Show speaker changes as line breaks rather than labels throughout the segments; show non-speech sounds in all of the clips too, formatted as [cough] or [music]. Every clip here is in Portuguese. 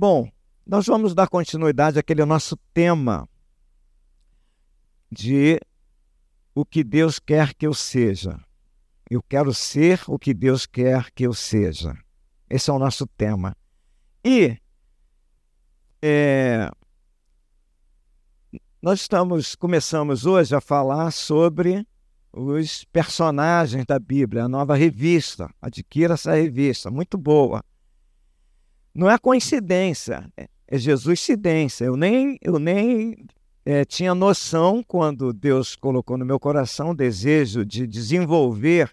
Bom, nós vamos dar continuidade àquele nosso tema de o que Deus quer que eu seja. Eu quero ser o que Deus quer que eu seja. Esse é o nosso tema. E é, nós estamos começamos hoje a falar sobre os personagens da Bíblia, a nova revista. Adquira essa revista, muito boa. Não é coincidência, é, é Jesuscidência. Eu nem, eu nem é, tinha noção, quando Deus colocou no meu coração o desejo de desenvolver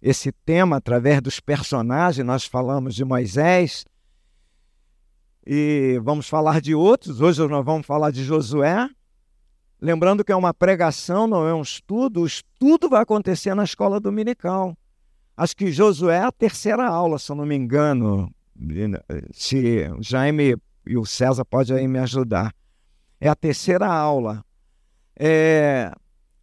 esse tema através dos personagens. Nós falamos de Moisés e vamos falar de outros. Hoje nós vamos falar de Josué. Lembrando que é uma pregação, não é um estudo. O estudo vai acontecer na escola dominical. Acho que Josué é a terceira aula, se eu não me engano. Se o Jaime e o César podem me ajudar. É a terceira aula. É,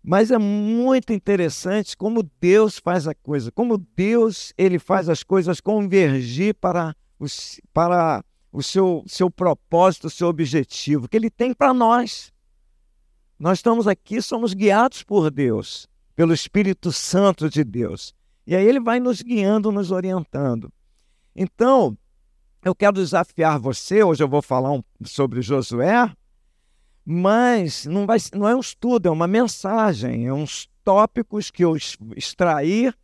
mas é muito interessante como Deus faz a coisa, como Deus ele faz as coisas convergir para, os, para o seu, seu propósito, o seu objetivo, que ele tem para nós. Nós estamos aqui, somos guiados por Deus, pelo Espírito Santo de Deus. E aí ele vai nos guiando, nos orientando. Então, eu quero desafiar você, hoje eu vou falar um, sobre Josué, mas não, vai, não é um estudo, é uma mensagem, é uns tópicos que eu extrair,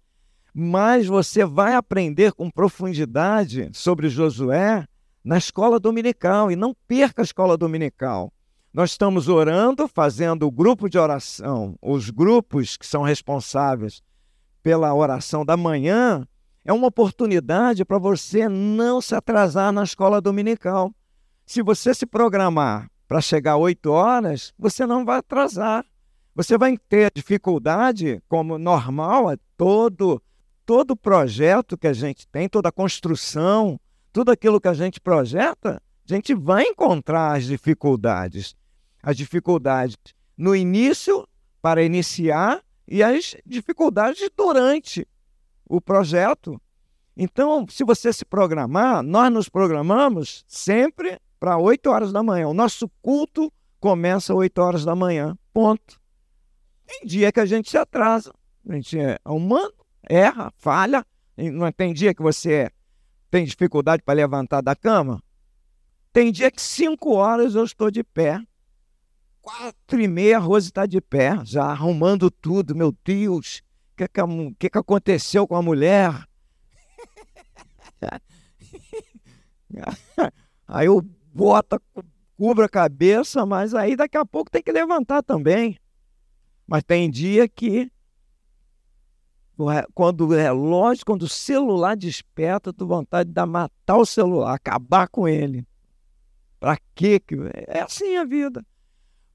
mas você vai aprender com profundidade sobre Josué na escola dominical e não perca a escola dominical. Nós estamos orando, fazendo o grupo de oração, os grupos que são responsáveis pela oração da manhã, é uma oportunidade para você não se atrasar na escola dominical. Se você se programar para chegar 8 horas, você não vai atrasar. Você vai ter dificuldade, como normal, é todo todo projeto que a gente tem, toda construção, tudo aquilo que a gente projeta, a gente vai encontrar as dificuldades as dificuldades no início, para iniciar, e as dificuldades durante o projeto. Então, se você se programar, nós nos programamos sempre para 8 horas da manhã. O nosso culto começa às 8 horas da manhã. Ponto. Tem dia que a gente se atrasa. A gente é humano, erra, falha. Não tem dia que você tem dificuldade para levantar da cama? Tem dia que 5 horas eu estou de pé quatro e meia, a Rose está de pé, já arrumando tudo. Meu Deus, que, que, que, que aconteceu com a mulher? [laughs] aí eu boto, cubro a cabeça, mas aí daqui a pouco tem que levantar também. Mas tem dia que quando o relógio, quando o celular desperta, tu vontade de dar matar o celular, acabar com ele. Pra quê? É assim a vida.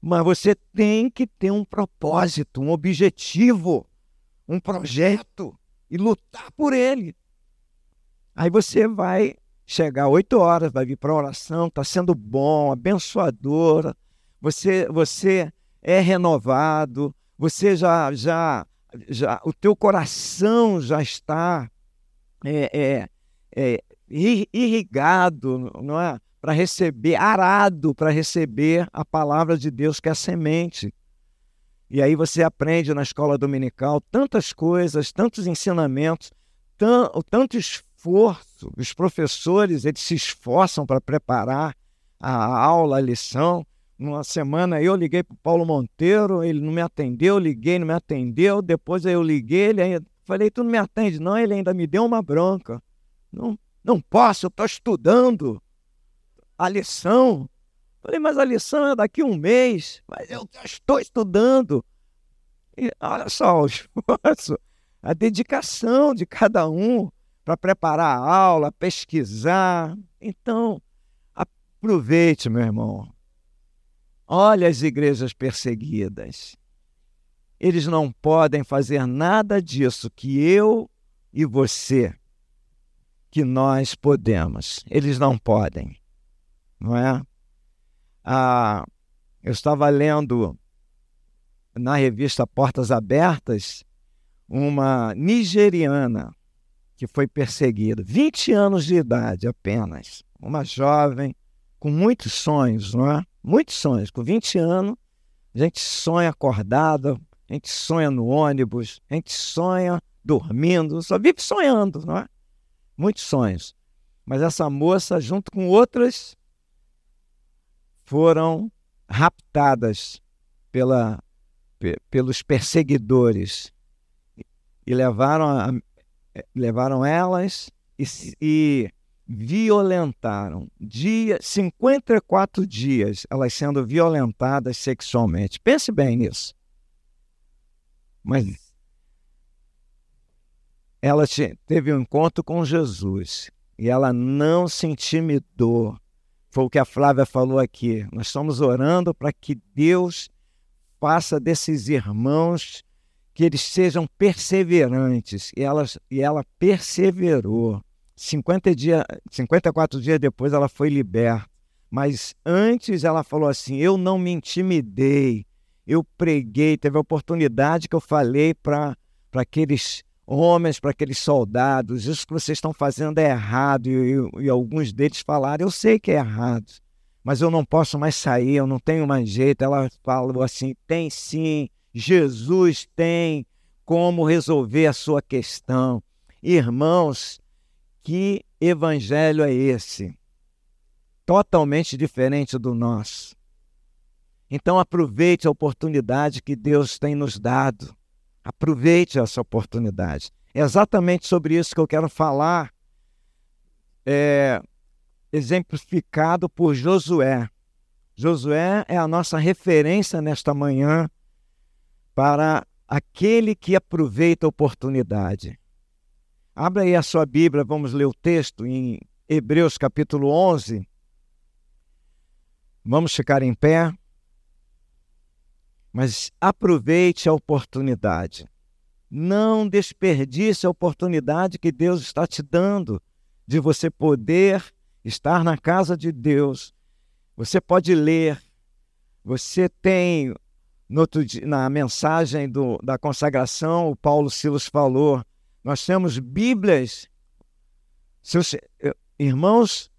Mas você tem que ter um propósito, um objetivo, um projeto e lutar por ele. Aí você vai chegar oito horas, vai vir para a oração, está sendo bom, abençoadora, você, você é renovado, você já, já, já, o teu coração já está é, é, é, irrigado, não é? para receber, arado para receber a palavra de Deus, que é a semente. E aí você aprende na escola dominical tantas coisas, tantos ensinamentos, tanto esforço. Os professores eles se esforçam para preparar a aula, a lição. Numa semana eu liguei para o Paulo Monteiro, ele não me atendeu, liguei, não me atendeu. Depois eu liguei, ele ainda, falei, tu não me atende? Não, ele ainda me deu uma bronca. Não, não posso, eu estou estudando a lição. Falei, mas a lição é daqui a um mês, mas eu estou estudando. E olha só o [laughs] esforço, a dedicação de cada um para preparar a aula, pesquisar. Então, aproveite, meu irmão. Olha as igrejas perseguidas. Eles não podem fazer nada disso que eu e você, que nós podemos. Eles não podem não é? Ah, eu estava lendo na revista Portas Abertas uma nigeriana. que foi perseguida. 20 anos de idade apenas. Uma jovem com muitos sonhos, não é? Muitos sonhos. Com 20 anos, a gente sonha acordado, a gente sonha no ônibus, a gente sonha dormindo, só vive sonhando, não é? Muitos sonhos. Mas essa moça, junto com outras, foram raptadas pela, pelos perseguidores e levaram, a, levaram elas e, e violentaram. Dia, 54 dias elas sendo violentadas sexualmente. Pense bem nisso. Mas ela teve um encontro com Jesus e ela não se intimidou. Foi o que a Flávia falou aqui. Nós estamos orando para que Deus faça desses irmãos que eles sejam perseverantes. E ela, e ela perseverou. 50 dia, 54 dias depois ela foi liberta. Mas antes ela falou assim: Eu não me intimidei, eu preguei. Teve a oportunidade que eu falei para aqueles homens, para aqueles soldados: Isso que vocês estão fazendo é errado. E, e, alguns deles falaram: Eu sei que é errado, mas eu não posso mais sair, eu não tenho mais jeito. Ela falou assim: Tem sim, Jesus tem como resolver a sua questão. Irmãos, que evangelho é esse? Totalmente diferente do nosso. Então aproveite a oportunidade que Deus tem nos dado. Aproveite essa oportunidade. É exatamente sobre isso que eu quero falar, é, exemplificado por Josué. Josué é a nossa referência nesta manhã para aquele que aproveita a oportunidade. Abra aí a sua Bíblia, vamos ler o texto em Hebreus capítulo 11. Vamos ficar em pé. Mas aproveite a oportunidade. Não desperdice a oportunidade que Deus está te dando de você poder estar na casa de Deus. Você pode ler. Você tem dia, na mensagem do, da consagração, o Paulo Silas falou nós temos Bíblias. Seus, eh, irmãos,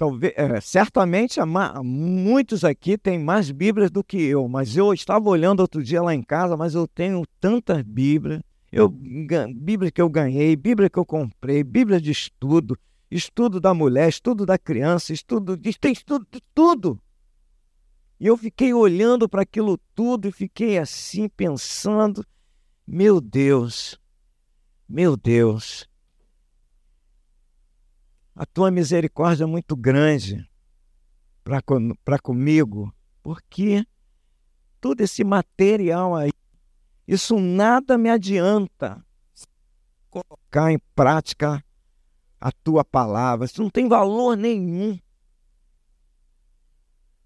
talvez, é, certamente muitos aqui têm mais Bíblias do que eu, mas eu estava olhando outro dia lá em casa, mas eu tenho tantas Bíblias. Eu, Bíblia que eu ganhei, Bíblia que eu comprei, Bíblia de estudo, estudo da mulher, estudo da criança, estudo de tem estudo de tudo. E eu fiquei olhando para aquilo tudo e fiquei assim pensando, meu Deus, meu Deus, a tua misericórdia é muito grande para comigo, porque todo esse material aí, isso nada me adianta colocar em prática a tua palavra, isso não tem valor nenhum.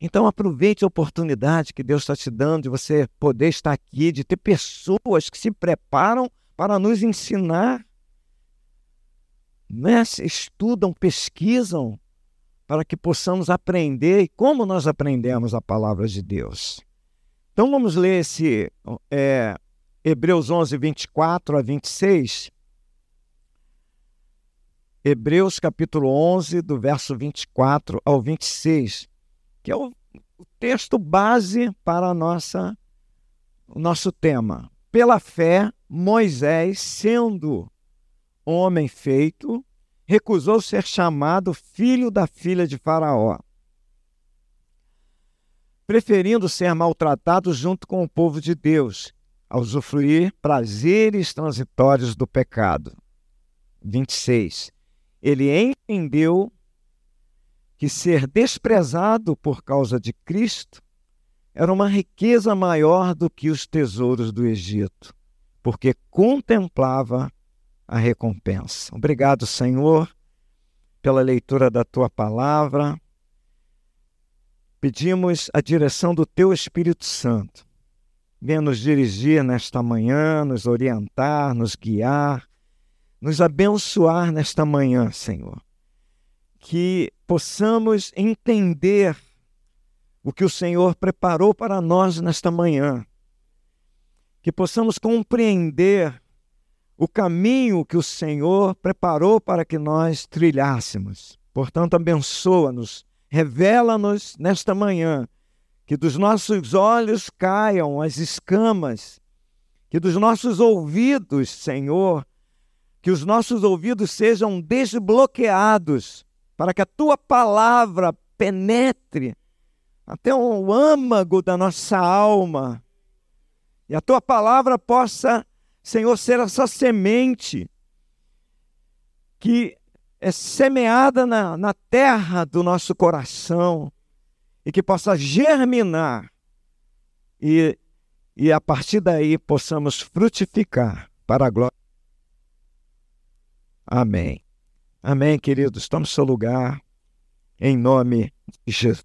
Então aproveite a oportunidade que Deus está te dando de você poder estar aqui, de ter pessoas que se preparam para nos ensinar. Né? Estudam, pesquisam para que possamos aprender. Como nós aprendemos a palavra de Deus? Então vamos ler esse é, Hebreus 11, 24 a 26. Hebreus capítulo 11, do verso 24 ao 26, que é o, o texto base para a nossa, o nosso tema. Pela fé, Moisés, sendo homem feito, recusou ser chamado filho da filha de Faraó, preferindo ser maltratado junto com o povo de Deus, a usufruir prazeres transitórios do pecado. 26. Ele entendeu que ser desprezado por causa de Cristo era uma riqueza maior do que os tesouros do Egito, porque contemplava a recompensa. Obrigado, Senhor, pela leitura da tua palavra. Pedimos a direção do teu Espírito Santo. Venha nos dirigir nesta manhã, nos orientar, nos guiar, nos abençoar nesta manhã, Senhor. Que possamos entender o que o Senhor preparou para nós nesta manhã. Que possamos compreender o caminho que o Senhor preparou para que nós trilhássemos. Portanto, abençoa-nos, revela-nos nesta manhã, que dos nossos olhos caiam as escamas, que dos nossos ouvidos, Senhor, que os nossos ouvidos sejam desbloqueados para que a tua palavra penetre até o âmago da nossa alma e a tua palavra possa, Senhor, ser essa semente que é semeada na, na terra do nosso coração e que possa germinar e, e a partir daí possamos frutificar para a glória. Amém. Amém, queridos. Tome seu lugar em nome de Jesus.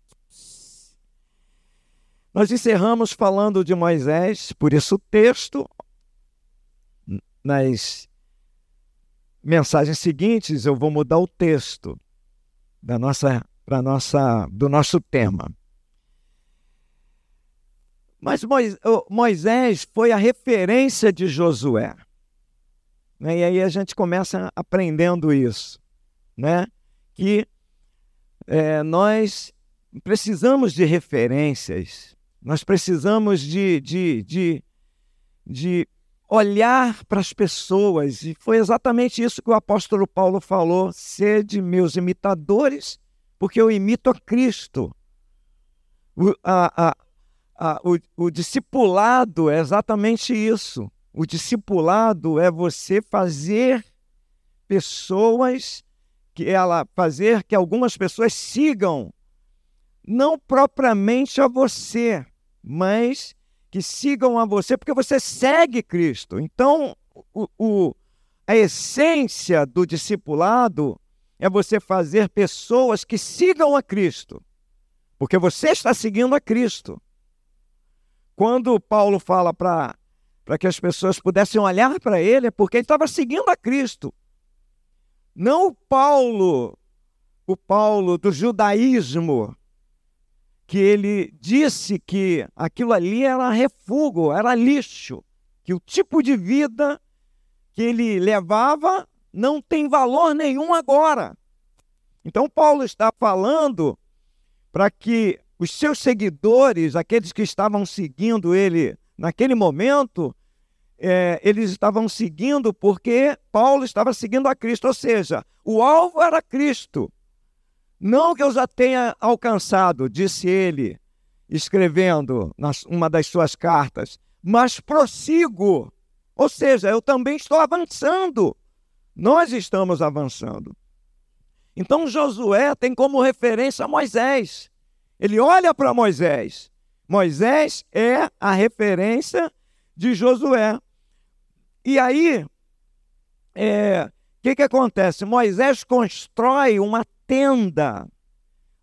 Nós encerramos falando de Moisés, por isso o texto, nas mensagens seguintes, eu vou mudar o texto da nossa, pra nossa, do nosso tema. Mas Moisés foi a referência de Josué. Né? E aí a gente começa aprendendo isso, né? que é, nós precisamos de referências nós precisamos de, de, de, de olhar para as pessoas, e foi exatamente isso que o apóstolo Paulo falou: sede meus imitadores, porque eu imito a Cristo. O, a, a, a, o, o discipulado é exatamente isso. O discipulado é você fazer pessoas que ela fazer que algumas pessoas sigam não propriamente a você, mas que sigam a você, porque você segue Cristo. Então, o, o, a essência do discipulado é você fazer pessoas que sigam a Cristo, porque você está seguindo a Cristo. Quando Paulo fala para que as pessoas pudessem olhar para ele, é porque ele estava seguindo a Cristo. Não o Paulo, o Paulo do judaísmo, que ele disse que aquilo ali era refúgio, era lixo, que o tipo de vida que ele levava não tem valor nenhum agora. Então, Paulo está falando para que os seus seguidores, aqueles que estavam seguindo ele naquele momento, é, eles estavam seguindo porque Paulo estava seguindo a Cristo, ou seja, o alvo era Cristo. Não que eu já tenha alcançado, disse ele, escrevendo uma das suas cartas, mas prossigo. Ou seja, eu também estou avançando. Nós estamos avançando. Então Josué tem como referência Moisés. Ele olha para Moisés. Moisés é a referência de Josué. E aí, o é, que, que acontece? Moisés constrói uma tenda.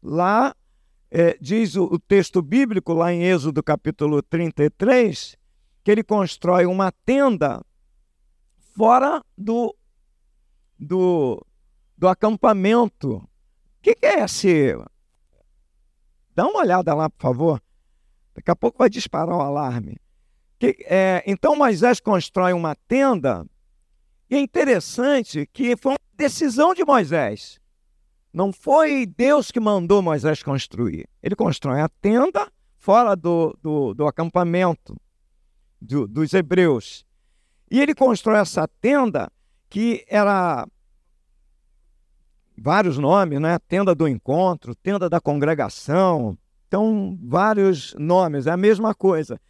Lá, é, diz o, o texto bíblico, lá em Êxodo capítulo 33, que ele constrói uma tenda fora do, do, do acampamento. O que, que, é esse? Dá uma olhada lá, por favor. Daqui a pouco vai disparar o alarme. Que, é, então Moisés constrói uma tenda, e é interessante que foi uma decisão de Moisés. Não foi Deus que mandou Moisés construir. Ele constrói a tenda fora do, do, do acampamento do, dos hebreus. E ele constrói essa tenda que era vários nomes, né? Tenda do encontro, tenda da congregação. Então, vários nomes, é a mesma coisa.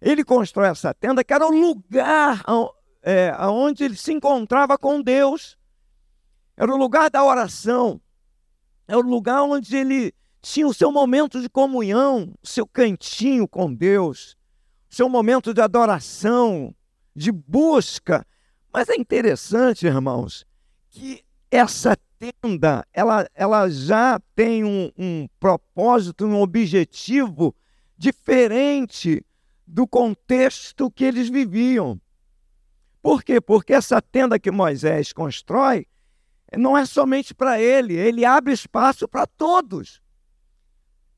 Ele constrói essa tenda que era o lugar é, onde ele se encontrava com Deus. Era o lugar da oração. É o lugar onde ele tinha o seu momento de comunhão, o seu cantinho com Deus, o seu momento de adoração, de busca. Mas é interessante, irmãos, que essa tenda, ela, ela já tem um, um propósito, um objetivo diferente do contexto que eles viviam. Por quê? Porque essa tenda que Moisés constrói, não é somente para ele, ele abre espaço para todos.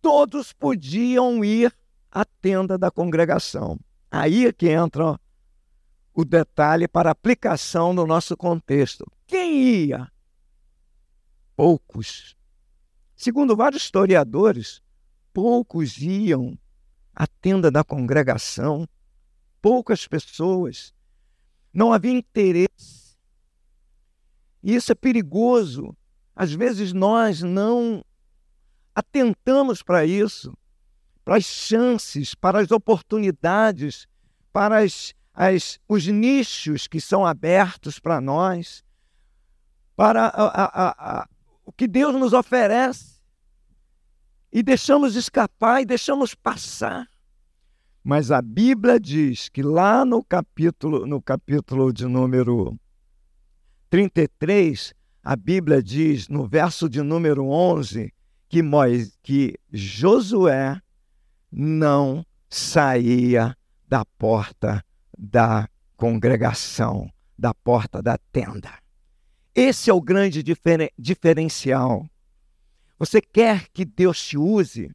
Todos podiam ir à tenda da congregação. Aí é que entra o detalhe para aplicação no nosso contexto. Quem ia? Poucos. Segundo vários historiadores, poucos iam à tenda da congregação, poucas pessoas. Não havia interesse. E isso é perigoso. Às vezes nós não atentamos para isso, para as chances, para as oportunidades, para as, as, os nichos que são abertos para nós, para a, a, a, o que Deus nos oferece. E deixamos escapar e deixamos passar. Mas a Bíblia diz que lá no capítulo, no capítulo de número 33, a Bíblia diz, no verso de número 11, que, Moisés, que Josué não saía da porta da congregação, da porta da tenda. Esse é o grande diferen diferencial. Você quer que Deus te use?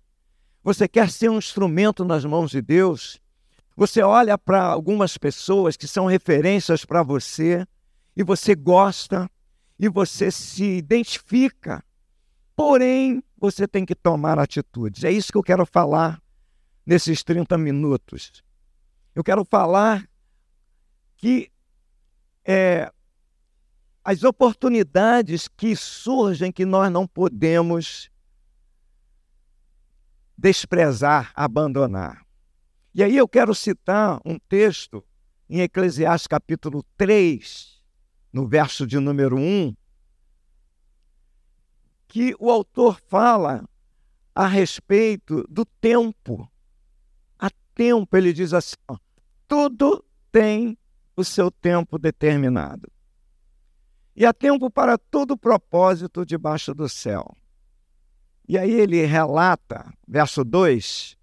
Você quer ser um instrumento nas mãos de Deus? Você olha para algumas pessoas que são referências para você e você gosta e você se identifica. Porém, você tem que tomar atitudes. É isso que eu quero falar nesses 30 minutos. Eu quero falar que é, as oportunidades que surgem que nós não podemos desprezar, abandonar. E aí eu quero citar um texto em Eclesiastes capítulo 3, no verso de número 1, que o autor fala a respeito do tempo. A tempo, ele diz assim: ó, tudo tem o seu tempo determinado. E há tempo para todo propósito debaixo do céu. E aí ele relata, verso 2,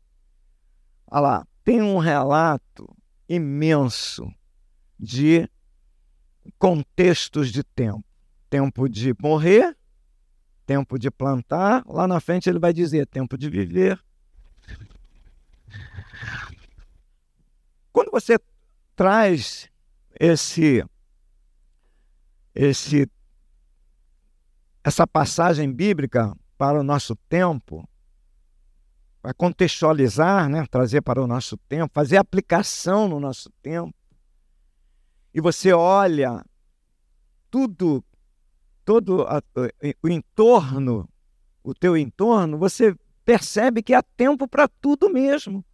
olha lá, tem um relato imenso de contextos de tempo. Tempo de morrer, tempo de plantar, lá na frente ele vai dizer tempo de viver. Quando você traz esse esse essa passagem bíblica para o nosso tempo, para contextualizar, né? trazer para o nosso tempo, fazer aplicação no nosso tempo. E você olha tudo, todo a, o entorno, o teu entorno, você percebe que há tempo para tudo mesmo.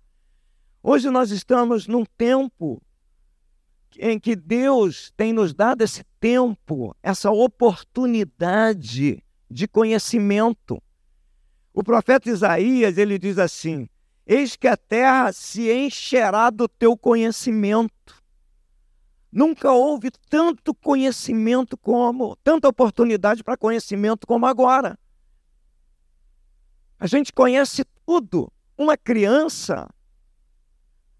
Hoje nós estamos num tempo em que Deus tem nos dado esse tempo, essa oportunidade de conhecimento. O profeta Isaías, ele diz assim: Eis que a terra se encherá do teu conhecimento. Nunca houve tanto conhecimento como, tanta oportunidade para conhecimento como agora. A gente conhece tudo. Uma criança,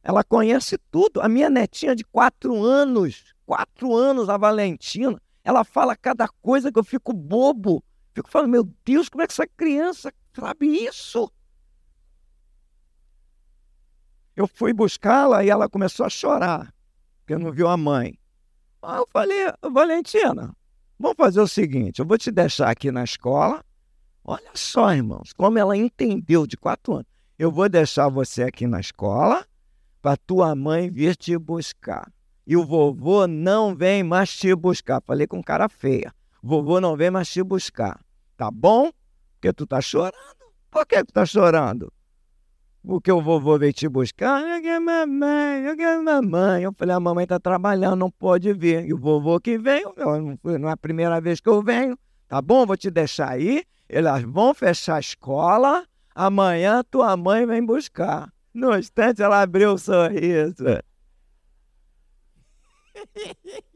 ela conhece tudo. A minha netinha de quatro anos, quatro anos, a Valentina, ela fala cada coisa que eu fico bobo. Fico falando, meu Deus, como é que essa criança sabe isso? Eu fui buscá-la e ela começou a chorar, porque não viu a mãe. Aí eu falei, Valentina, vamos fazer o seguinte: eu vou te deixar aqui na escola. Olha só, irmãos, como ela entendeu de quatro anos. Eu vou deixar você aqui na escola para tua mãe vir te buscar. E o vovô não vem mais te buscar. Falei com cara feia. Vovô não vem mais te buscar. Tá bom? Porque tu tá chorando. Por que tu tá chorando? Porque o vovô veio te buscar. Eu quero mamãe, eu quero mamãe. Eu falei, a mamãe tá trabalhando, não pode vir. E o vovô que veio, não é a primeira vez que eu venho. Tá bom? Vou te deixar aí. Elas vão fechar a escola. Amanhã tua mãe vem buscar. No instante ela abriu o um sorriso. [laughs]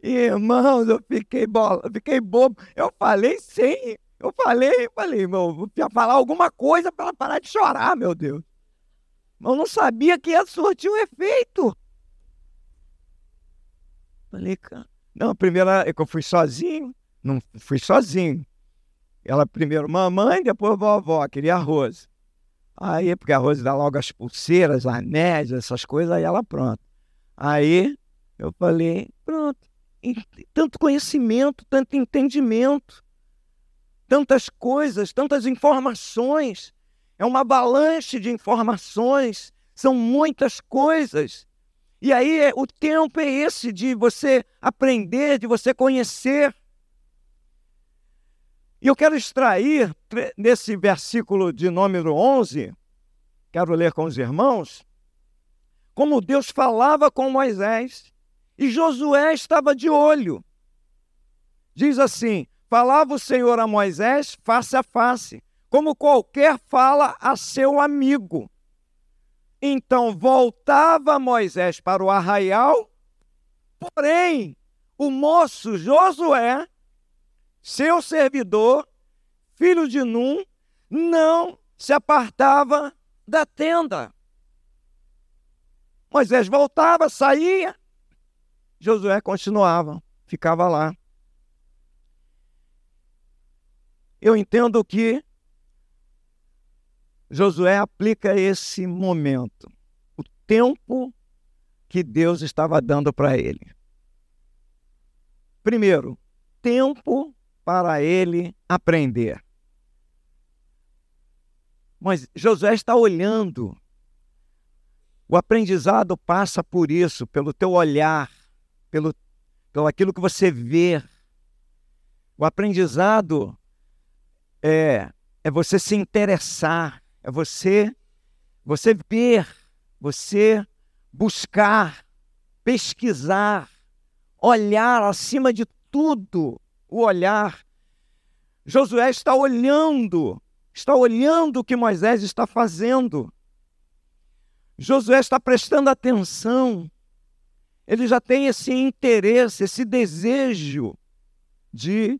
Irmãos, eu fiquei bola, fiquei bobo. Eu falei sim. Eu falei, falei, meu, ia falar alguma coisa para ela parar de chorar, meu Deus. Eu não sabia que ia surtir um efeito. Falei, cara. Não, a primeira é que eu fui sozinho. Não fui sozinho. Ela primeiro mamãe, depois vovó, queria arroz. Aí, porque arroz dá logo as pulseiras, anéis, essas coisas, aí ela pronto. Aí eu falei, pronto, tanto conhecimento, tanto entendimento, tantas coisas, tantas informações. É uma avalanche de informações, são muitas coisas. E aí é, o tempo é esse de você aprender, de você conhecer. E eu quero extrair nesse versículo de número 11, quero ler com os irmãos, como Deus falava com Moisés e Josué estava de olho. Diz assim: Falava o Senhor a Moisés face a face, como qualquer fala a seu amigo. Então voltava Moisés para o arraial, porém o moço Josué, seu servidor, filho de Num, não se apartava da tenda. Moisés voltava, saía, Josué continuava, ficava lá. Eu entendo que Josué aplica esse momento, o tempo que Deus estava dando para ele. Primeiro, tempo para ele aprender. Mas Josué está olhando o aprendizado passa por isso, pelo teu olhar, pelo, pelo aquilo que você vê. O aprendizado é, é você se interessar, é você você ver, você buscar, pesquisar, olhar acima de tudo, o olhar. Josué está olhando, está olhando o que Moisés está fazendo. Josué está prestando atenção, ele já tem esse interesse, esse desejo de,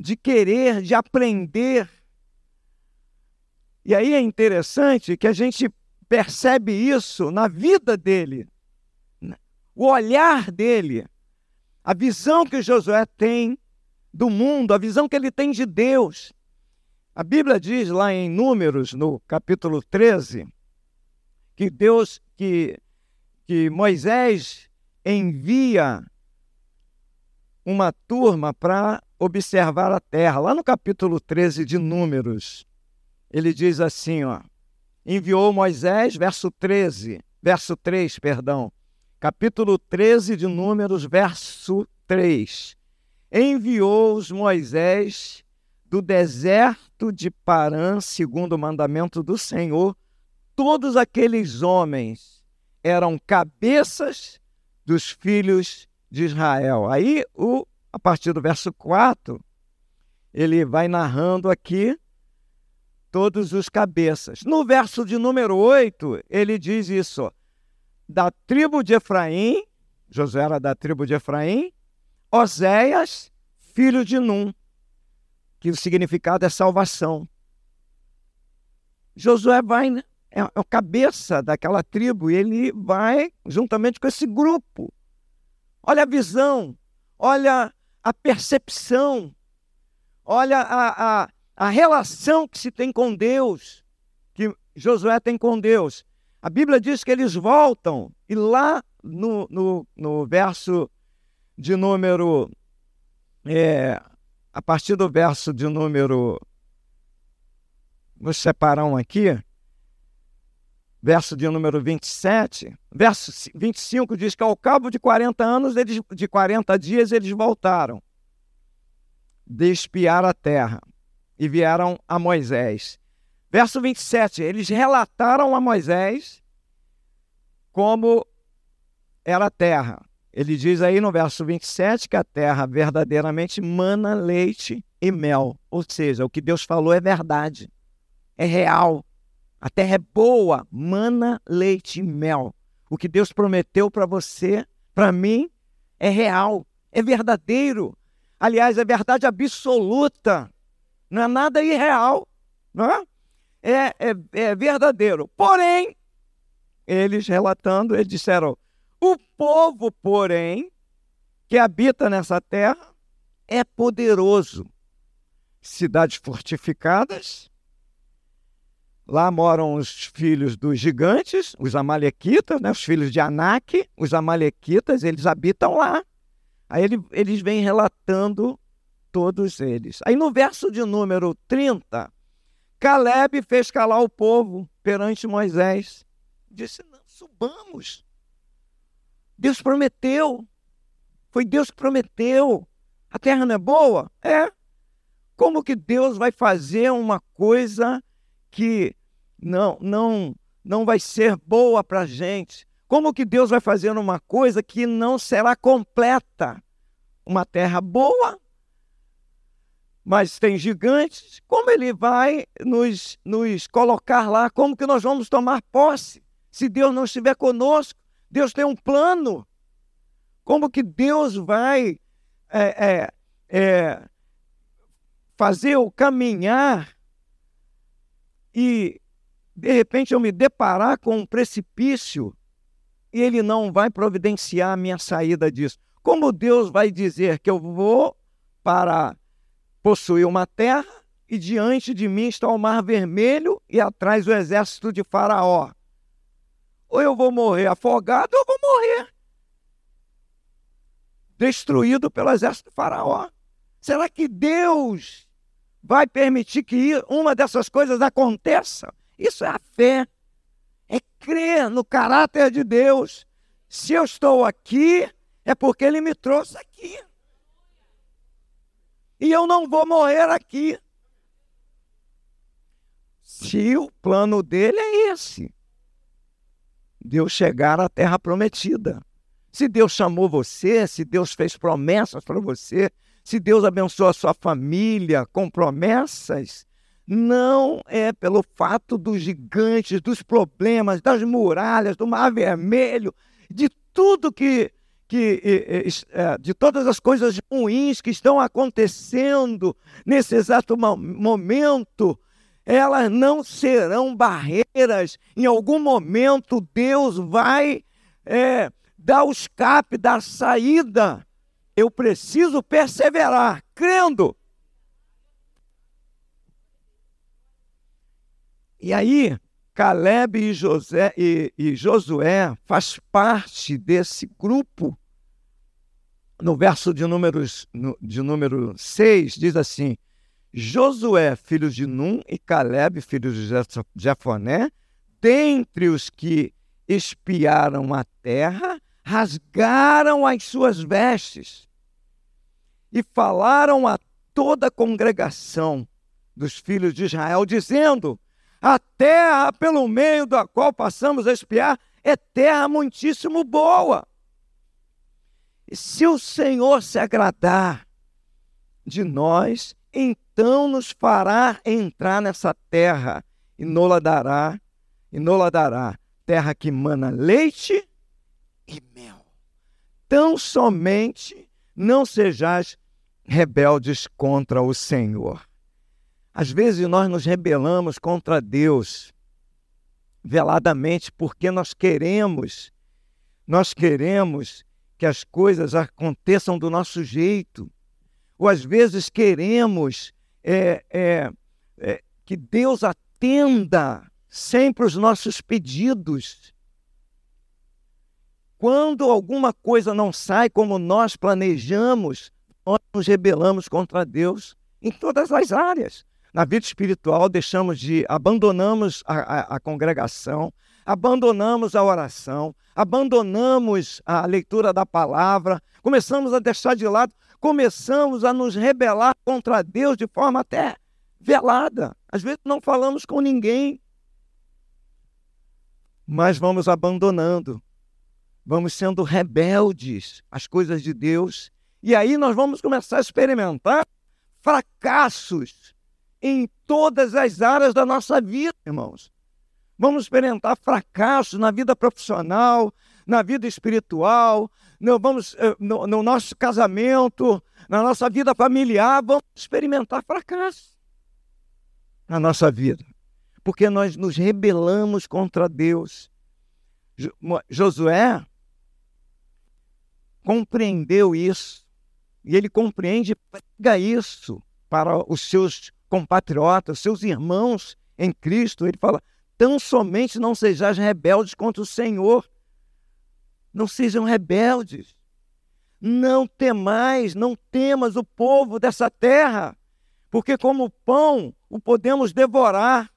de querer, de aprender. E aí é interessante que a gente percebe isso na vida dele, o olhar dele, a visão que Josué tem do mundo, a visão que ele tem de Deus. A Bíblia diz lá em Números, no capítulo 13, que Deus, que, que Moisés envia uma turma para observar a terra. Lá no capítulo 13 de Números, ele diz assim, ó, enviou Moisés, verso 13, verso 3, perdão. Capítulo 13 de Números, verso 3. Enviou-os Moisés do deserto de Parã, segundo o mandamento do Senhor, todos aqueles homens eram cabeças dos filhos de Israel. Aí, o, a partir do verso 4, ele vai narrando aqui todos os cabeças. No verso de número 8, ele diz isso: da tribo de Efraim, Josué era da tribo de Efraim, Oséias, filho de Num, que o significado é salvação. Josué vai né? é, é o cabeça daquela tribo e ele vai juntamente com esse grupo. Olha a visão, olha a percepção, olha a, a, a relação que se tem com Deus, que Josué tem com Deus. A Bíblia diz que eles voltam, e lá no, no, no verso de número. É, a partir do verso de número. Vou separar um aqui verso de número 27, verso 25 diz que ao cabo de 40 anos, eles, de 40 dias, eles voltaram de espiar a terra e vieram a Moisés. Verso 27, eles relataram a Moisés como era a terra. Ele diz aí no verso 27 que a terra verdadeiramente mana leite e mel. Ou seja, o que Deus falou é verdade, é real. A terra é boa, mana, leite e mel. O que Deus prometeu para você, para mim, é real, é verdadeiro. Aliás, é verdade absoluta. Não é nada irreal, não é? É, é, é verdadeiro. Porém, eles relatando, eles disseram: o povo, porém, que habita nessa terra é poderoso. Cidades fortificadas, Lá moram os filhos dos gigantes, os amalequitas, né? os filhos de Anak, os amalequitas, eles habitam lá. Aí ele, eles vêm relatando todos eles. Aí no verso de número 30, Caleb fez calar o povo perante Moisés. Disse: Não, subamos. Deus prometeu. Foi Deus que prometeu. A terra não é boa? É. Como que Deus vai fazer uma coisa que não não não vai ser boa para a gente? Como que Deus vai fazer uma coisa que não será completa? Uma terra boa, mas tem gigantes. Como ele vai nos, nos colocar lá? Como que nós vamos tomar posse? Se Deus não estiver conosco, Deus tem um plano. Como que Deus vai é, é, é, fazer o caminhar e de repente eu me deparar com um precipício e ele não vai providenciar a minha saída disso. Como Deus vai dizer que eu vou para possuir uma terra e diante de mim está o mar vermelho e atrás o exército de Faraó? Ou eu vou morrer afogado ou eu vou morrer destruído pelo exército de Faraó. Será que Deus vai permitir que uma dessas coisas aconteça? Isso é a fé, é crer no caráter de Deus. Se eu estou aqui, é porque Ele me trouxe aqui. E eu não vou morrer aqui. Se o plano dele é esse, Deus chegar à terra prometida. Se Deus chamou você, se Deus fez promessas para você, se Deus abençoou a sua família com promessas, não é pelo fato dos gigantes, dos problemas, das muralhas, do Mar Vermelho, de tudo que, que é, de todas as coisas ruins que estão acontecendo nesse exato momento, elas não serão barreiras. Em algum momento Deus vai é, dar o escape, dar saída. Eu preciso perseverar, crendo E aí, Caleb e, José, e, e Josué faz parte desse grupo. No verso de, números, de número 6, diz assim: Josué, filho de Num, e Caleb, filho de Jefoné, dentre os que espiaram a terra, rasgaram as suas vestes e falaram a toda a congregação dos filhos de Israel, dizendo: a terra pelo meio da qual passamos a espiar é terra muitíssimo boa. E se o Senhor se agradar de nós, então nos fará entrar nessa terra e nola dará, e nola dará terra que mana leite e mel. Tão somente não sejais rebeldes contra o Senhor. Às vezes nós nos rebelamos contra Deus veladamente porque nós queremos, nós queremos que as coisas aconteçam do nosso jeito. Ou às vezes queremos é, é, é, que Deus atenda sempre os nossos pedidos. Quando alguma coisa não sai como nós planejamos, nós nos rebelamos contra Deus em todas as áreas. Na vida espiritual, deixamos de, abandonamos a, a, a congregação, abandonamos a oração, abandonamos a leitura da palavra, começamos a deixar de lado, começamos a nos rebelar contra Deus de forma até velada. Às vezes não falamos com ninguém, mas vamos abandonando, vamos sendo rebeldes às coisas de Deus, e aí nós vamos começar a experimentar fracassos em todas as áreas da nossa vida, irmãos. Vamos experimentar fracassos na vida profissional, na vida espiritual, no, vamos, eh, no, no nosso casamento, na nossa vida familiar, vamos experimentar fracasso na nossa vida, porque nós nos rebelamos contra Deus. Josué compreendeu isso, e ele compreende prega isso para os seus compatriotas, seus irmãos em Cristo, ele fala: tão somente não sejais rebeldes contra o Senhor. Não sejam rebeldes. Não temais, não temas o povo dessa terra, porque como pão o podemos devorar.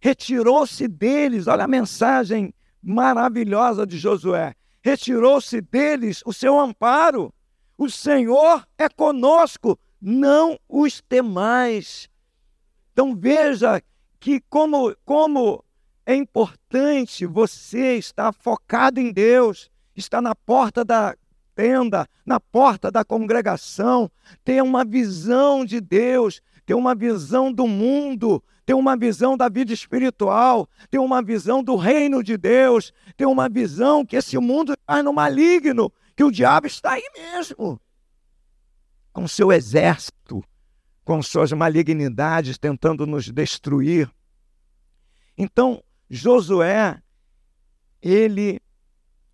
Retirou-se deles, olha a mensagem maravilhosa de Josué. Retirou-se deles o seu amparo. O Senhor é conosco, não os temais. Então veja que como, como é importante você estar focado em Deus, estar na porta da tenda, na porta da congregação, ter uma visão de Deus, ter uma visão do mundo, ter uma visão da vida espiritual, ter uma visão do reino de Deus, ter uma visão que esse mundo está no maligno, que o diabo está aí mesmo, com seu exército, com suas malignidades tentando nos destruir. Então, Josué, ele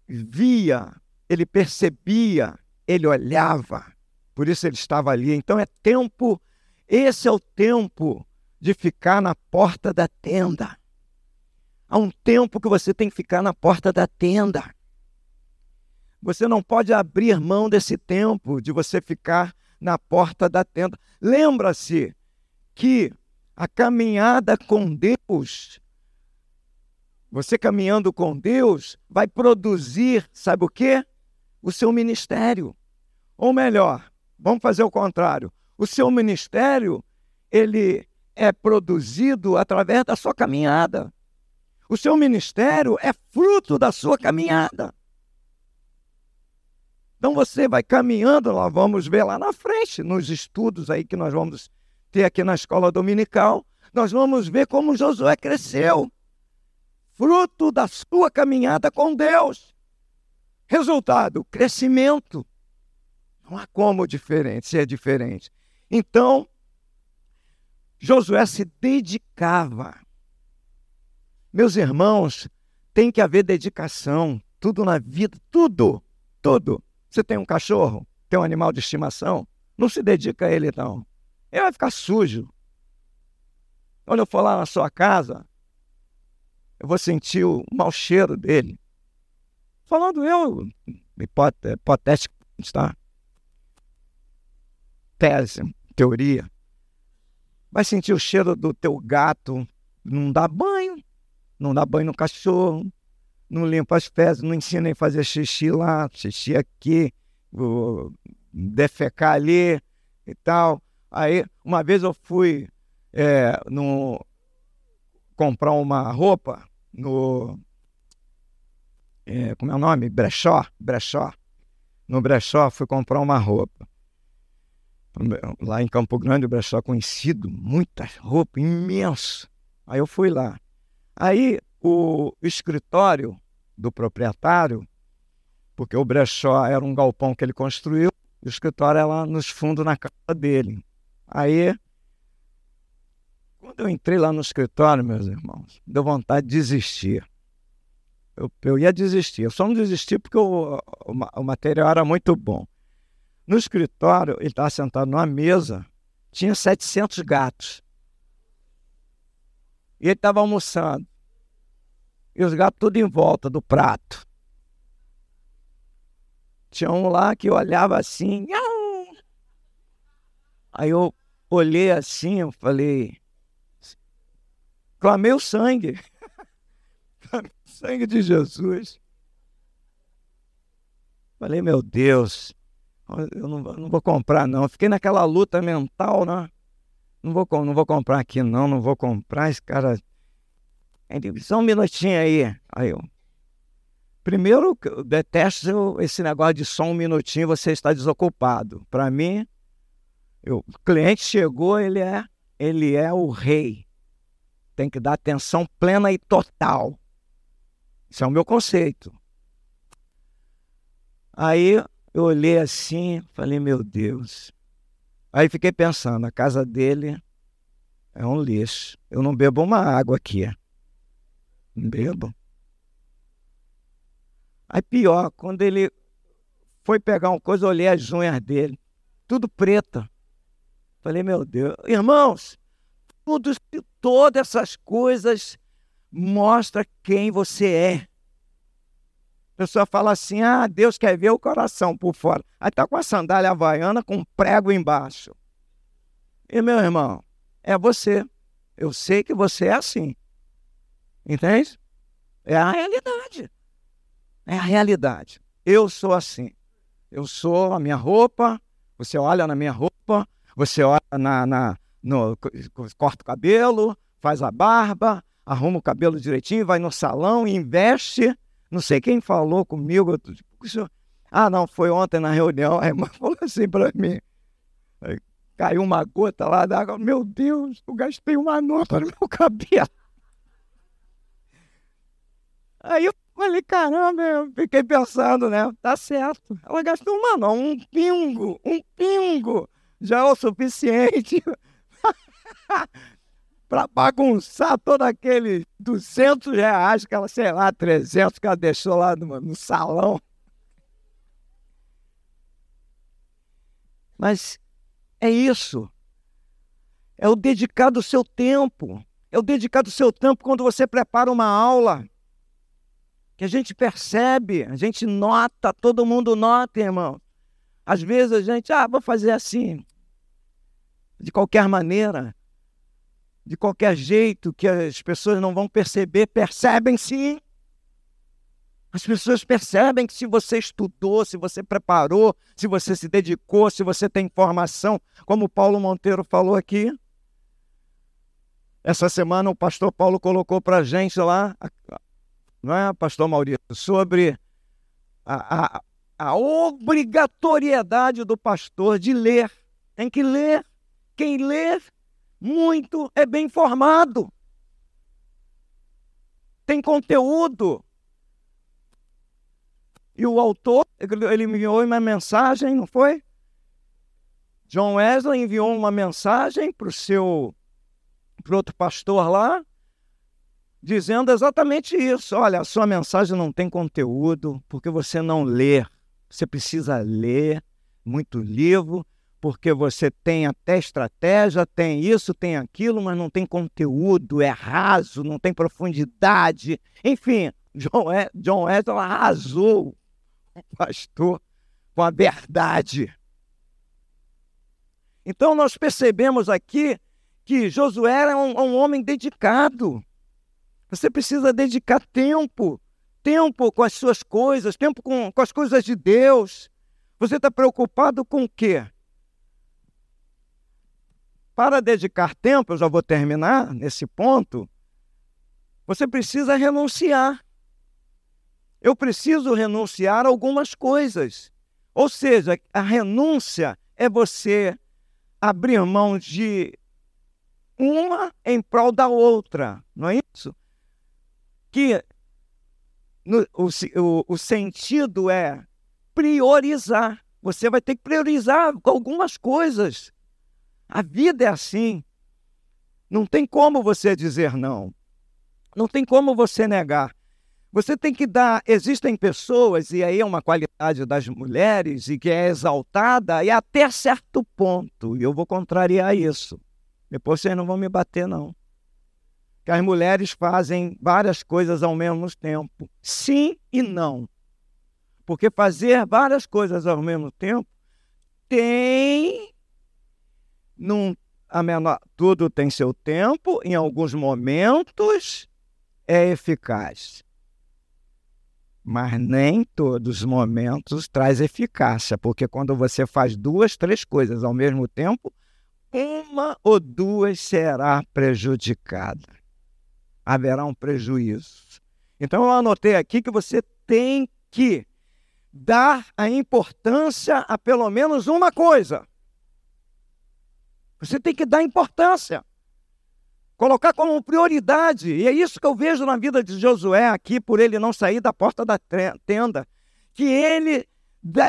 via, ele percebia, ele olhava, por isso ele estava ali. Então é tempo, esse é o tempo de ficar na porta da tenda. Há um tempo que você tem que ficar na porta da tenda. Você não pode abrir mão desse tempo de você ficar na porta da tenda. Lembra-se que a caminhada com Deus, você caminhando com Deus, vai produzir, sabe o quê? O seu ministério. Ou melhor, vamos fazer o contrário. O seu ministério, ele é produzido através da sua caminhada. O seu ministério é fruto da sua caminhada. Então você vai caminhando, nós vamos ver lá na frente, nos estudos aí que nós vamos ter aqui na escola dominical, nós vamos ver como Josué cresceu. Fruto da sua caminhada com Deus. Resultado: crescimento. Não há como diferente, ser diferente. Então, Josué se dedicava. Meus irmãos, tem que haver dedicação, tudo na vida, tudo, tudo. Você tem um cachorro, tem um animal de estimação, não se dedica a ele não. Ele vai ficar sujo. Quando eu for lá na sua casa, eu vou sentir o mau cheiro dele. Falando eu, hipotético, está? Tese, teoria vai sentir o cheiro do teu gato, não dá banho, não dá banho no cachorro, não limpa as fezes, não ensina a fazer xixi lá, xixi aqui, defecar ali e tal. Aí, uma vez eu fui é, no, comprar uma roupa no. É, como é o nome? Brechó? Brechó. No brechó, fui comprar uma roupa lá em Campo Grande, o brechó conhecido, muita roupa, imenso. Aí eu fui lá. Aí o escritório do proprietário, porque o brechó era um galpão que ele construiu, o escritório é lá nos fundos na casa dele. Aí, quando eu entrei lá no escritório, meus irmãos, deu vontade de desistir. Eu, eu ia desistir. Eu só não desisti porque o, o, o material era muito bom. No escritório, ele estava sentado numa mesa, tinha 700 gatos. E ele estava almoçando. E os gatos tudo em volta do prato. Tinha um lá que olhava assim. Aí eu olhei assim, eu falei. Clamei o sangue. [laughs] Sangue de Jesus. Falei, meu Deus, eu não, não vou comprar, não. Fiquei naquela luta mental, né? Não vou, não vou comprar aqui, não, não vou comprar. Esse cara. Só um minutinho aí. Aí eu. Primeiro, eu detesto esse negócio de só um minutinho você está desocupado. Para mim, eu, o cliente chegou, ele é, ele é o rei. Tem que dar atenção plena e total. Isso é o meu conceito. Aí eu olhei assim, falei, meu Deus. Aí fiquei pensando, a casa dele é um lixo. Eu não bebo uma água aqui. Bebo. Aí pior, quando ele foi pegar uma coisa, eu olhei as unhas dele, tudo preta. Falei, meu Deus, irmãos, tudo, todas essas coisas mostra quem você é. A pessoa fala assim: ah, Deus quer ver o coração por fora. Aí tá com a sandália havaiana com um prego embaixo. E meu irmão, é você. Eu sei que você é assim. Entende? É a realidade. É a realidade. Eu sou assim. Eu sou a minha roupa, você olha na minha roupa, você olha na, na no, corta o cabelo, faz a barba, arruma o cabelo direitinho, vai no salão investe. Não sei quem falou comigo. Eu, ah, não, foi ontem na reunião. [laughs] A irmã falou assim para mim. Caiu uma gota lá d'água. Meu Deus, eu gastei uma nota no meu cabelo. Aí eu falei, caramba, eu fiquei pensando, né? Tá certo. Ela gastou uma não, um pingo, um pingo. Já é o suficiente [laughs] para bagunçar todo aquele 200 reais que ela, sei lá, 300 que ela deixou lá no, no salão. Mas é isso. É o dedicar do seu tempo. É o dedicar do seu tempo quando você prepara uma aula. Que a gente percebe, a gente nota, todo mundo nota, irmão. Às vezes a gente, ah, vou fazer assim. De qualquer maneira de qualquer jeito que as pessoas não vão perceber, percebem sim. As pessoas percebem que se você estudou, se você preparou, se você se dedicou, se você tem informação, como Paulo Monteiro falou aqui. Essa semana o pastor Paulo colocou para a gente lá, não é, pastor Maurício, sobre a, a, a obrigatoriedade do pastor de ler. Tem que ler. Quem lê muito é bem formado. Tem conteúdo. E o autor, ele enviou uma mensagem, não foi? John Wesley enviou uma mensagem para o seu para outro pastor lá, dizendo exatamente isso. Olha, a sua mensagem não tem conteúdo, porque você não lê. Você precisa ler muito livro, porque você tem até estratégia, tem isso, tem aquilo, mas não tem conteúdo, é raso, não tem profundidade. Enfim, John, John Wesley arrasou o pastor com a verdade. Então nós percebemos aqui que Josué era um, um homem dedicado. Você precisa dedicar tempo, tempo com as suas coisas, tempo com, com as coisas de Deus. Você está preocupado com o quê? Para dedicar tempo, eu já vou terminar nesse ponto, você precisa renunciar. Eu preciso renunciar a algumas coisas. Ou seja, a renúncia é você abrir mão de uma em prol da outra, não é isso? Que no, o, o, o sentido é priorizar. Você vai ter que priorizar algumas coisas. A vida é assim. Não tem como você dizer não. Não tem como você negar. Você tem que dar. Existem pessoas, e aí é uma qualidade das mulheres, e que é exaltada, e até certo ponto. E eu vou contrariar isso. Depois vocês não vão me bater, não. Que as mulheres fazem várias coisas ao mesmo tempo. Sim e não. Porque fazer várias coisas ao mesmo tempo tem num, a menor, tudo tem seu tempo, em alguns momentos é eficaz. Mas nem todos os momentos traz eficácia, porque quando você faz duas, três coisas ao mesmo tempo, uma ou duas será prejudicada. Haverá um prejuízo. Então eu anotei aqui que você tem que dar a importância a pelo menos uma coisa. Você tem que dar importância. Colocar como prioridade. E é isso que eu vejo na vida de Josué aqui, por ele não sair da porta da tenda. Que ele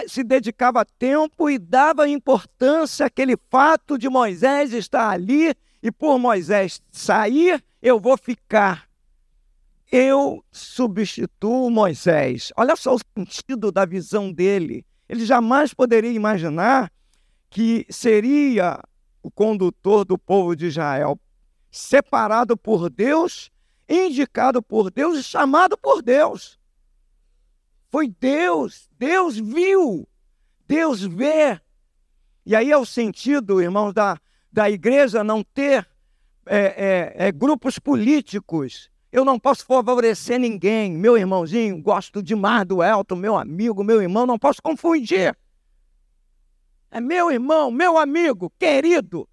se dedicava tempo e dava importância àquele fato de Moisés estar ali e por Moisés sair, eu vou ficar. Eu substituo Moisés. Olha só o sentido da visão dele. Ele jamais poderia imaginar que seria o condutor do povo de Israel separado por Deus, indicado por Deus e chamado por Deus. Foi Deus, Deus viu, Deus vê. E aí é o sentido, irmãos, da, da igreja não ter é, é, é, grupos políticos. Eu não posso favorecer ninguém. Meu irmãozinho, gosto demais do Elton, meu amigo, meu irmão, não posso confundir. É meu irmão, meu amigo, querido,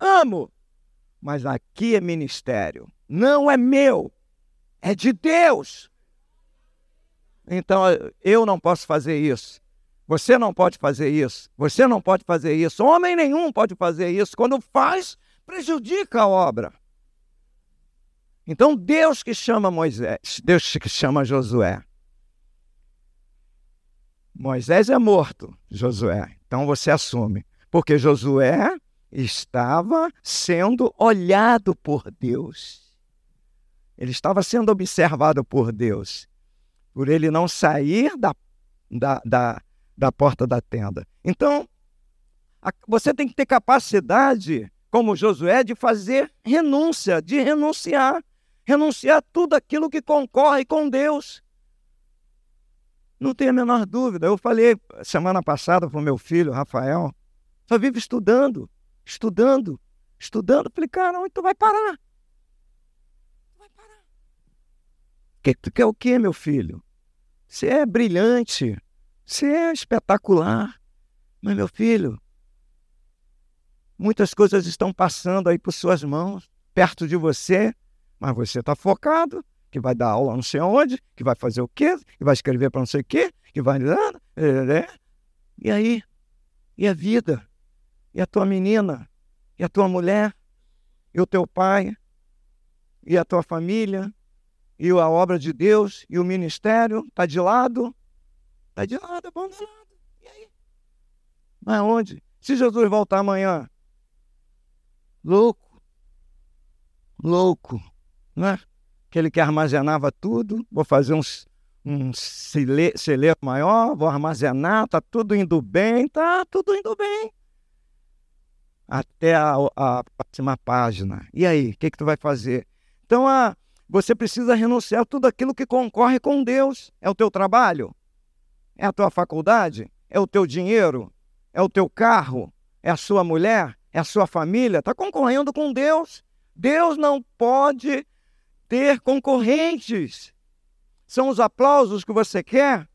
amo. Mas aqui é ministério, não é meu, é de Deus. Então eu não posso fazer isso. Você não pode fazer isso. Você não pode fazer isso. Homem nenhum pode fazer isso. Quando faz, prejudica a obra. Então Deus que chama Moisés, Deus que chama Josué. Moisés é morto, Josué. Então você assume. Porque Josué estava sendo olhado por Deus. Ele estava sendo observado por Deus. Por ele não sair da, da, da, da porta da tenda. Então, você tem que ter capacidade, como Josué, de fazer renúncia, de renunciar. Renunciar tudo aquilo que concorre com Deus. Não tenho a menor dúvida. Eu falei semana passada para o meu filho, Rafael, só vive estudando, estudando, estudando. Falei, cara, onde tu vai parar? Tu vai parar. Que, tu quer o quê, meu filho? Você é brilhante, você é espetacular. Mas, meu filho, muitas coisas estão passando aí por suas mãos, perto de você, mas você está focado, que vai dar aula não sei onde, que vai fazer o quê, que vai escrever para não sei o quê, que vai. E aí? E a vida? E a tua menina? E a tua mulher? E o teu pai? E a tua família? E a obra de Deus? E o ministério? Está de lado? Está de lado, abandonado. E aí? Mas onde? Se Jesus voltar amanhã? Louco. Louco. Não é? aquele que armazenava tudo, vou fazer uns, um celeiro maior, vou armazenar, tá tudo indo bem, tá tudo indo bem. Até a, a próxima página. E aí, o que, que tu vai fazer? Então, a, você precisa renunciar a tudo aquilo que concorre com Deus. É o teu trabalho? É a tua faculdade? É o teu dinheiro? É o teu carro? É a sua mulher? É a sua família? Está concorrendo com Deus. Deus não pode ter concorrentes. São os aplausos que você quer.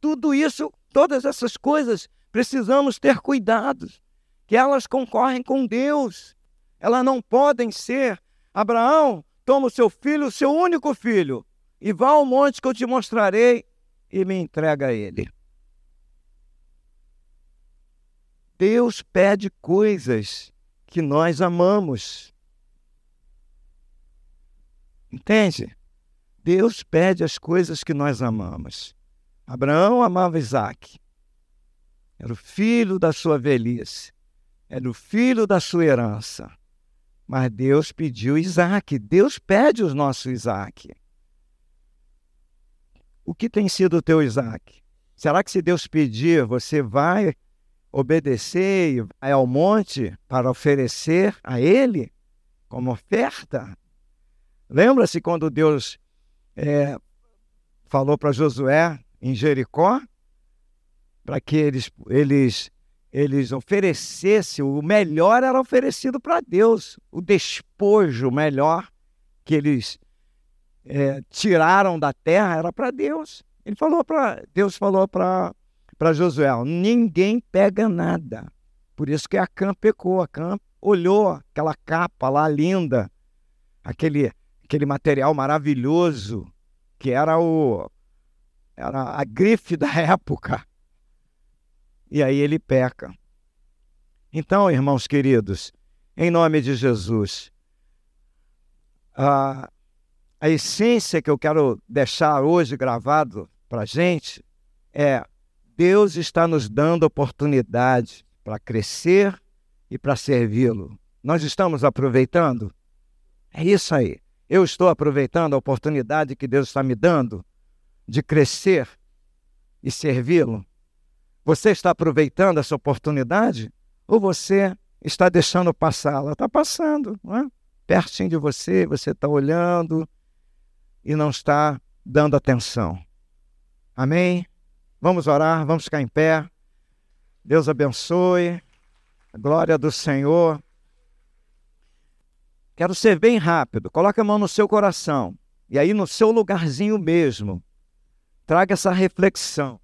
Tudo isso, todas essas coisas, precisamos ter cuidados, que elas concorrem com Deus. Elas não podem ser. Abraão, toma o seu filho, o seu único filho, e vá ao monte que eu te mostrarei e me entrega a ele. Deus pede coisas que nós amamos. Entende? Deus pede as coisas que nós amamos. Abraão amava Isaac. Era o filho da sua velhice. Era o filho da sua herança. Mas Deus pediu Isaac. Deus pede o nosso Isaac. O que tem sido o teu Isaac? Será que se Deus pedir, você vai obedecer e vai ao monte para oferecer a Ele como oferta? Lembra-se quando Deus é, falou para Josué em Jericó para que eles, eles, eles oferecessem, o melhor era oferecido para Deus, o despojo melhor que eles é, tiraram da terra era para Deus. Ele falou para Deus falou para Josué, ninguém pega nada. Por isso que a Cã pecou. A Cã olhou aquela capa lá linda, aquele aquele material maravilhoso que era o era a grife da [laughs] época. E aí ele peca. Então, irmãos queridos, em nome de Jesus, a, a essência que eu quero deixar hoje gravado para a gente é Deus está nos dando oportunidade para crescer e para servi-lo. Nós estamos aproveitando? É isso aí. Eu estou aproveitando a oportunidade que Deus está me dando de crescer e servi-lo? Você está aproveitando essa oportunidade? Ou você está deixando passar? Ela está passando, não é? pertinho de você, você está olhando e não está dando atenção. Amém? Vamos orar, vamos ficar em pé. Deus abençoe. A glória do Senhor. Quero ser bem rápido. Coloque a mão no seu coração. E aí, no seu lugarzinho mesmo, traga essa reflexão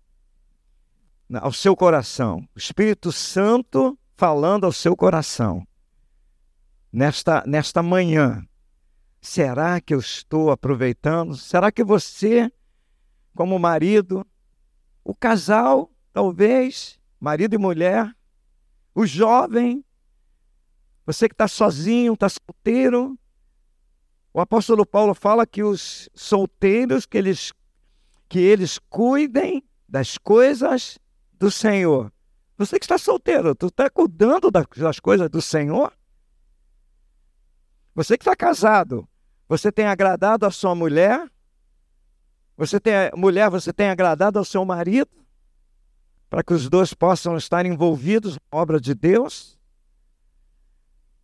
ao seu coração. O Espírito Santo falando ao seu coração. Nesta, nesta manhã, será que eu estou aproveitando? Será que você, como marido, o casal, talvez, marido e mulher, o jovem, você que está sozinho, está solteiro, o apóstolo Paulo fala que os solteiros, que eles, que eles cuidem das coisas do Senhor. Você que está solteiro, tu está cuidando das coisas do Senhor? Você que está casado, você tem agradado a sua mulher? Você tem mulher, você tem agradado ao seu marido? Para que os dois possam estar envolvidos na obra de Deus?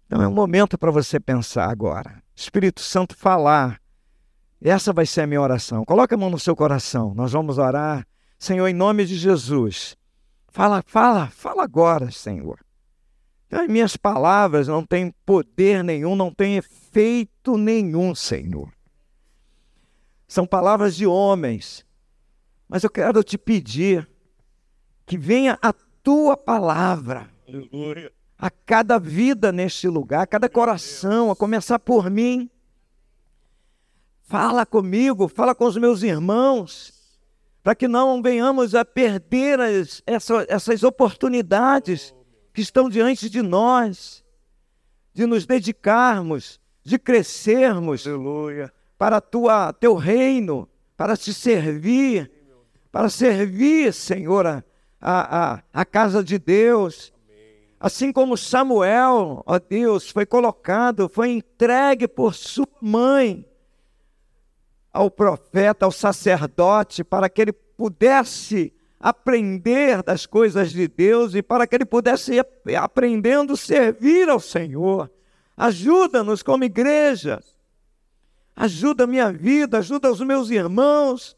Então é um momento para você pensar agora. Espírito Santo falar. Essa vai ser a minha oração. Coloque a mão no seu coração. Nós vamos orar. Senhor, em nome de Jesus. Fala, fala, fala agora, Senhor. As minhas palavras não têm poder nenhum, não têm efeito nenhum, Senhor. São palavras de homens. Mas eu quero te pedir que venha a tua palavra Aleluia. a cada vida neste lugar, a cada coração, a começar por mim. Fala comigo, fala com os meus irmãos para que não venhamos a perder as, essa, essas oportunidades que estão diante de nós, de nos dedicarmos, de crescermos Aleluia. para tua, teu reino, para te servir, para servir, Senhor, a, a, a casa de Deus. Assim como Samuel, ó Deus, foi colocado, foi entregue por sua mãe ao profeta, ao sacerdote, para que ele pudesse aprender das coisas de Deus e para que ele pudesse ir aprendendo a servir ao Senhor. Ajuda-nos como igreja. Ajuda a minha vida, ajuda os meus irmãos.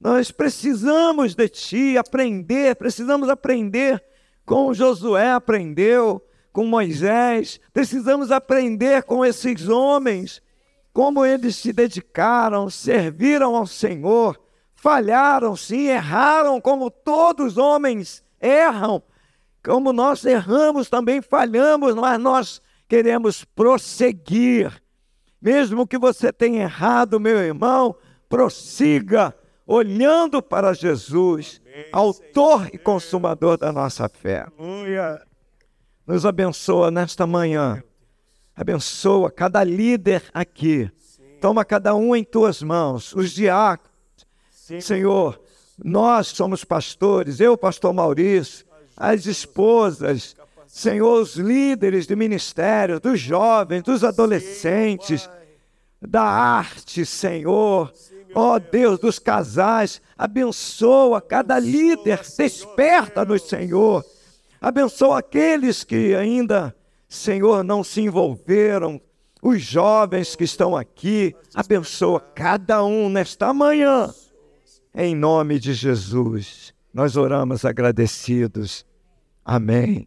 Nós precisamos de ti aprender, precisamos aprender como Josué aprendeu, com Moisés, precisamos aprender com esses homens como eles se dedicaram, serviram ao Senhor, falharam sim, erraram, como todos os homens erram, como nós erramos também, falhamos, mas nós queremos prosseguir. Mesmo que você tenha errado, meu irmão, prossiga olhando para Jesus, Amém, autor Senhor. e consumador da nossa fé. Aleluia. Nos abençoa nesta manhã Abençoa cada líder aqui. Toma cada um em tuas mãos, os diáconos. Senhor, nós somos pastores, eu, pastor Maurício, as esposas, Senhor, os líderes de ministério, dos jovens, dos adolescentes, da arte, Senhor. Ó oh, Deus, dos casais, abençoa cada líder, desperta no Senhor. Abençoa aqueles que ainda Senhor, não se envolveram. Os jovens que estão aqui, abençoa cada um nesta manhã. Em nome de Jesus, nós oramos agradecidos. Amém.